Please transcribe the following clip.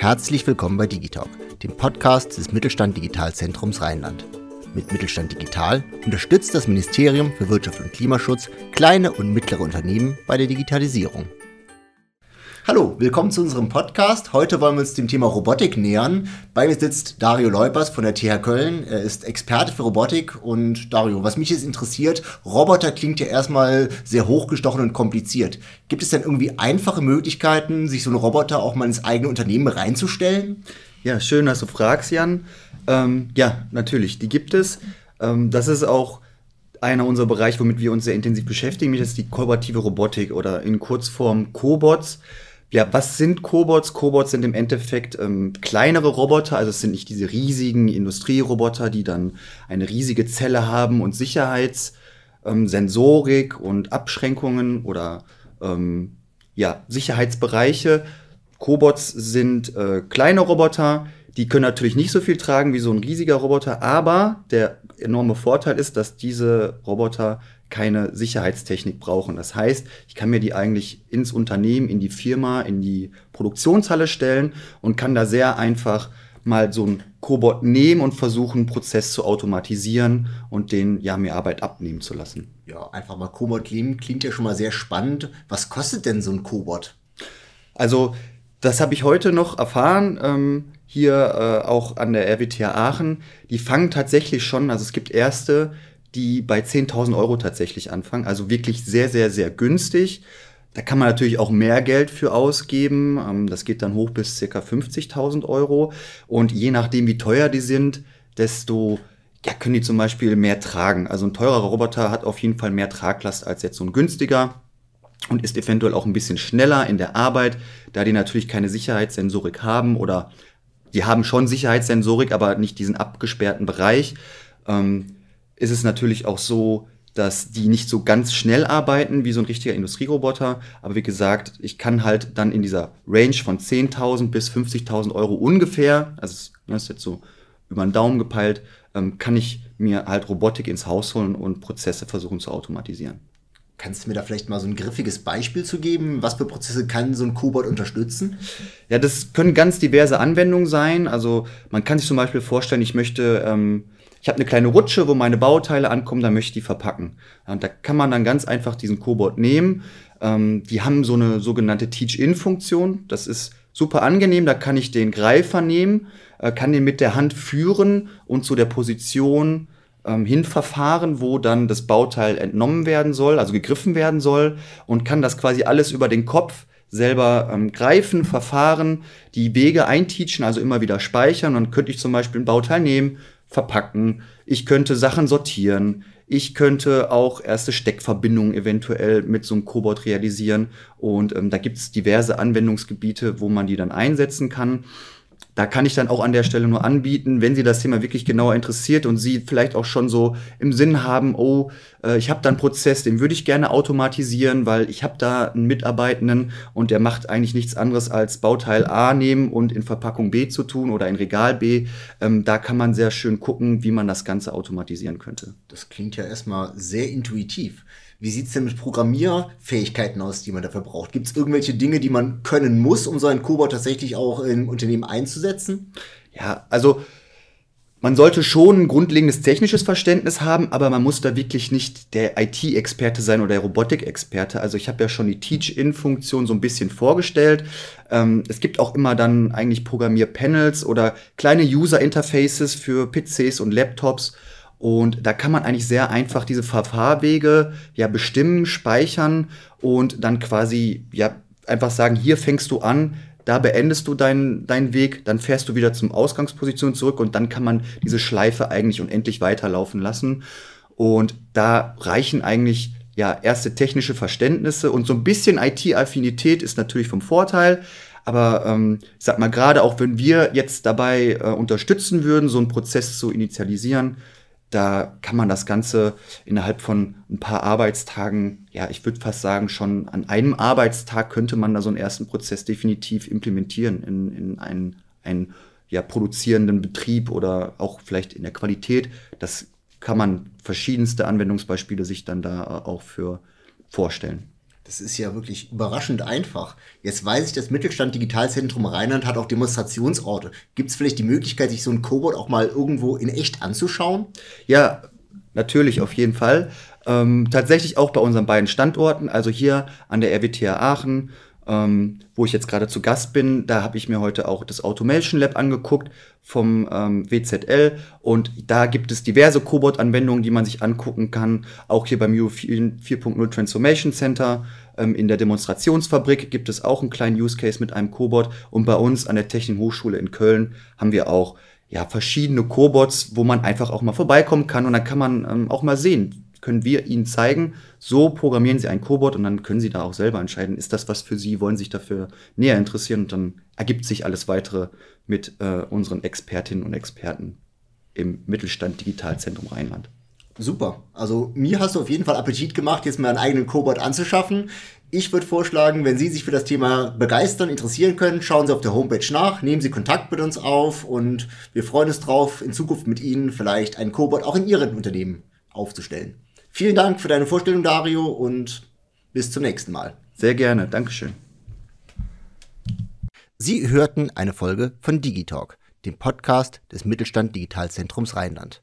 Herzlich willkommen bei Digitalk, dem Podcast des Mittelstand Digitalzentrums Rheinland. Mit Mittelstand Digital unterstützt das Ministerium für Wirtschaft und Klimaschutz kleine und mittlere Unternehmen bei der Digitalisierung. Hallo, willkommen zu unserem Podcast. Heute wollen wir uns dem Thema Robotik nähern. Bei mir sitzt Dario Leupers von der TH Köln. Er ist Experte für Robotik. Und Dario, was mich jetzt interessiert, Roboter klingt ja erstmal sehr hochgestochen und kompliziert. Gibt es denn irgendwie einfache Möglichkeiten, sich so einen Roboter auch mal ins eigene Unternehmen reinzustellen? Ja, schön, dass du fragst, Jan. Ähm, ja, natürlich, die gibt es. Ähm, das ist auch einer unserer Bereiche, womit wir uns sehr intensiv beschäftigen. Das ist die kooperative Robotik oder in Kurzform Cobots. Ja, was sind Cobots? Cobots sind im Endeffekt ähm, kleinere Roboter, also es sind nicht diese riesigen Industrieroboter, die dann eine riesige Zelle haben und Sicherheitssensorik ähm, und Abschränkungen oder ähm, ja, Sicherheitsbereiche. Cobots sind äh, kleine Roboter, die können natürlich nicht so viel tragen wie so ein riesiger Roboter, aber der enorme Vorteil ist, dass diese Roboter keine Sicherheitstechnik brauchen. Das heißt, ich kann mir die eigentlich ins Unternehmen, in die Firma, in die Produktionshalle stellen und kann da sehr einfach mal so ein Cobot nehmen und versuchen, einen Prozess zu automatisieren und den ja mir Arbeit abnehmen zu lassen. Ja, einfach mal Cobot nehmen klingt ja schon mal sehr spannend. Was kostet denn so ein Cobot? Also, das habe ich heute noch erfahren. Ähm, hier äh, auch an der RWTH Aachen. Die fangen tatsächlich schon, also es gibt erste, die bei 10.000 Euro tatsächlich anfangen. Also wirklich sehr, sehr, sehr günstig. Da kann man natürlich auch mehr Geld für ausgeben. Ähm, das geht dann hoch bis circa 50.000 Euro. Und je nachdem, wie teuer die sind, desto ja, können die zum Beispiel mehr tragen. Also ein teurer Roboter hat auf jeden Fall mehr Traglast als jetzt so ein günstiger und ist eventuell auch ein bisschen schneller in der Arbeit, da die natürlich keine Sicherheitssensorik haben oder die haben schon Sicherheitssensorik, aber nicht diesen abgesperrten Bereich. Ähm, ist es natürlich auch so, dass die nicht so ganz schnell arbeiten wie so ein richtiger Industrieroboter. Aber wie gesagt, ich kann halt dann in dieser Range von 10.000 bis 50.000 Euro ungefähr, also das ist jetzt so über den Daumen gepeilt, ähm, kann ich mir halt Robotik ins Haus holen und Prozesse versuchen zu automatisieren. Kannst du mir da vielleicht mal so ein griffiges Beispiel zu geben? Was für Prozesse kann so ein Cobot unterstützen? Ja, das können ganz diverse Anwendungen sein. Also man kann sich zum Beispiel vorstellen, ich möchte ähm, ich habe eine kleine Rutsche, wo meine Bauteile ankommen, da möchte ich die verpacken. Und da kann man dann ganz einfach diesen Cobot nehmen. Ähm, die haben so eine sogenannte Teach-In-Funktion. Das ist super angenehm. Da kann ich den Greifer nehmen, äh, kann den mit der Hand führen und zu der Position ähm, hinverfahren, wo dann das Bauteil entnommen werden soll, also gegriffen werden soll und kann das quasi alles über den Kopf selber ähm, greifen, verfahren, die Wege einteachen, also immer wieder speichern. Dann könnte ich zum Beispiel ein Bauteil nehmen, verpacken, ich könnte Sachen sortieren, ich könnte auch erste Steckverbindungen eventuell mit so einem Cobot realisieren. Und ähm, da gibt es diverse Anwendungsgebiete, wo man die dann einsetzen kann. Da kann ich dann auch an der Stelle nur anbieten, wenn Sie das Thema wirklich genauer interessiert und Sie vielleicht auch schon so im Sinn haben, oh, äh, ich habe da einen Prozess, den würde ich gerne automatisieren, weil ich habe da einen Mitarbeitenden und der macht eigentlich nichts anderes als Bauteil A nehmen und in Verpackung B zu tun oder in Regal B. Ähm, da kann man sehr schön gucken, wie man das Ganze automatisieren könnte. Das klingt ja erstmal sehr intuitiv. Wie sieht es denn mit Programmierfähigkeiten aus, die man dafür braucht? Gibt es irgendwelche Dinge, die man können muss, um so einen Cobot tatsächlich auch im Unternehmen einzusetzen? Ja, also man sollte schon ein grundlegendes technisches Verständnis haben, aber man muss da wirklich nicht der IT-Experte sein oder der Robotik-Experte. Also ich habe ja schon die Teach-In-Funktion so ein bisschen vorgestellt. Ähm, es gibt auch immer dann eigentlich Programmierpanels oder kleine User-Interfaces für PCs und Laptops und da kann man eigentlich sehr einfach diese Verfahrwege ja bestimmen, speichern und dann quasi ja einfach sagen, hier fängst du an, da beendest du deinen, deinen Weg, dann fährst du wieder zum Ausgangsposition zurück und dann kann man diese Schleife eigentlich unendlich weiterlaufen lassen. Und da reichen eigentlich ja erste technische Verständnisse und so ein bisschen IT-Affinität ist natürlich vom Vorteil. Aber ähm, ich sag mal, gerade auch wenn wir jetzt dabei äh, unterstützen würden, so einen Prozess zu initialisieren, da kann man das Ganze innerhalb von ein paar Arbeitstagen, ja, ich würde fast sagen, schon an einem Arbeitstag könnte man da so einen ersten Prozess definitiv implementieren in, in einen, einen ja, produzierenden Betrieb oder auch vielleicht in der Qualität. Das kann man verschiedenste Anwendungsbeispiele sich dann da auch für vorstellen. Das ist ja wirklich überraschend einfach. Jetzt weiß ich, das Mittelstand Digitalzentrum Rheinland hat auch Demonstrationsorte. Gibt es vielleicht die Möglichkeit, sich so ein Cobot auch mal irgendwo in echt anzuschauen? Ja, natürlich, auf jeden Fall. Ähm, tatsächlich auch bei unseren beiden Standorten, also hier an der RWTH Aachen ähm, wo ich jetzt gerade zu Gast bin. Da habe ich mir heute auch das Automation Lab angeguckt vom ähm, WZL und da gibt es diverse Cobot-Anwendungen, die man sich angucken kann. Auch hier beim UO 4.0 Transformation Center in der Demonstrationsfabrik gibt es auch einen kleinen Use Case mit einem Cobot. Und bei uns an der Technischen Hochschule in Köln haben wir auch ja, verschiedene Cobots, wo man einfach auch mal vorbeikommen kann. Und dann kann man ähm, auch mal sehen, können wir Ihnen zeigen, so programmieren Sie ein Cobot und dann können Sie da auch selber entscheiden, ist das was für Sie, wollen Sie sich dafür näher interessieren. Und dann ergibt sich alles weitere mit äh, unseren Expertinnen und Experten im Mittelstand Digitalzentrum Rheinland. Super. Also mir hast du auf jeden Fall Appetit gemacht, jetzt mal einen eigenen Cobot anzuschaffen. Ich würde vorschlagen, wenn Sie sich für das Thema begeistern, interessieren können, schauen Sie auf der Homepage nach, nehmen Sie Kontakt mit uns auf und wir freuen uns drauf, in Zukunft mit Ihnen vielleicht einen Cobot auch in Ihren Unternehmen aufzustellen. Vielen Dank für deine Vorstellung, Dario, und bis zum nächsten Mal. Sehr gerne, Dankeschön. Sie hörten eine Folge von Digitalk, dem Podcast des Mittelstand Digitalzentrums Rheinland.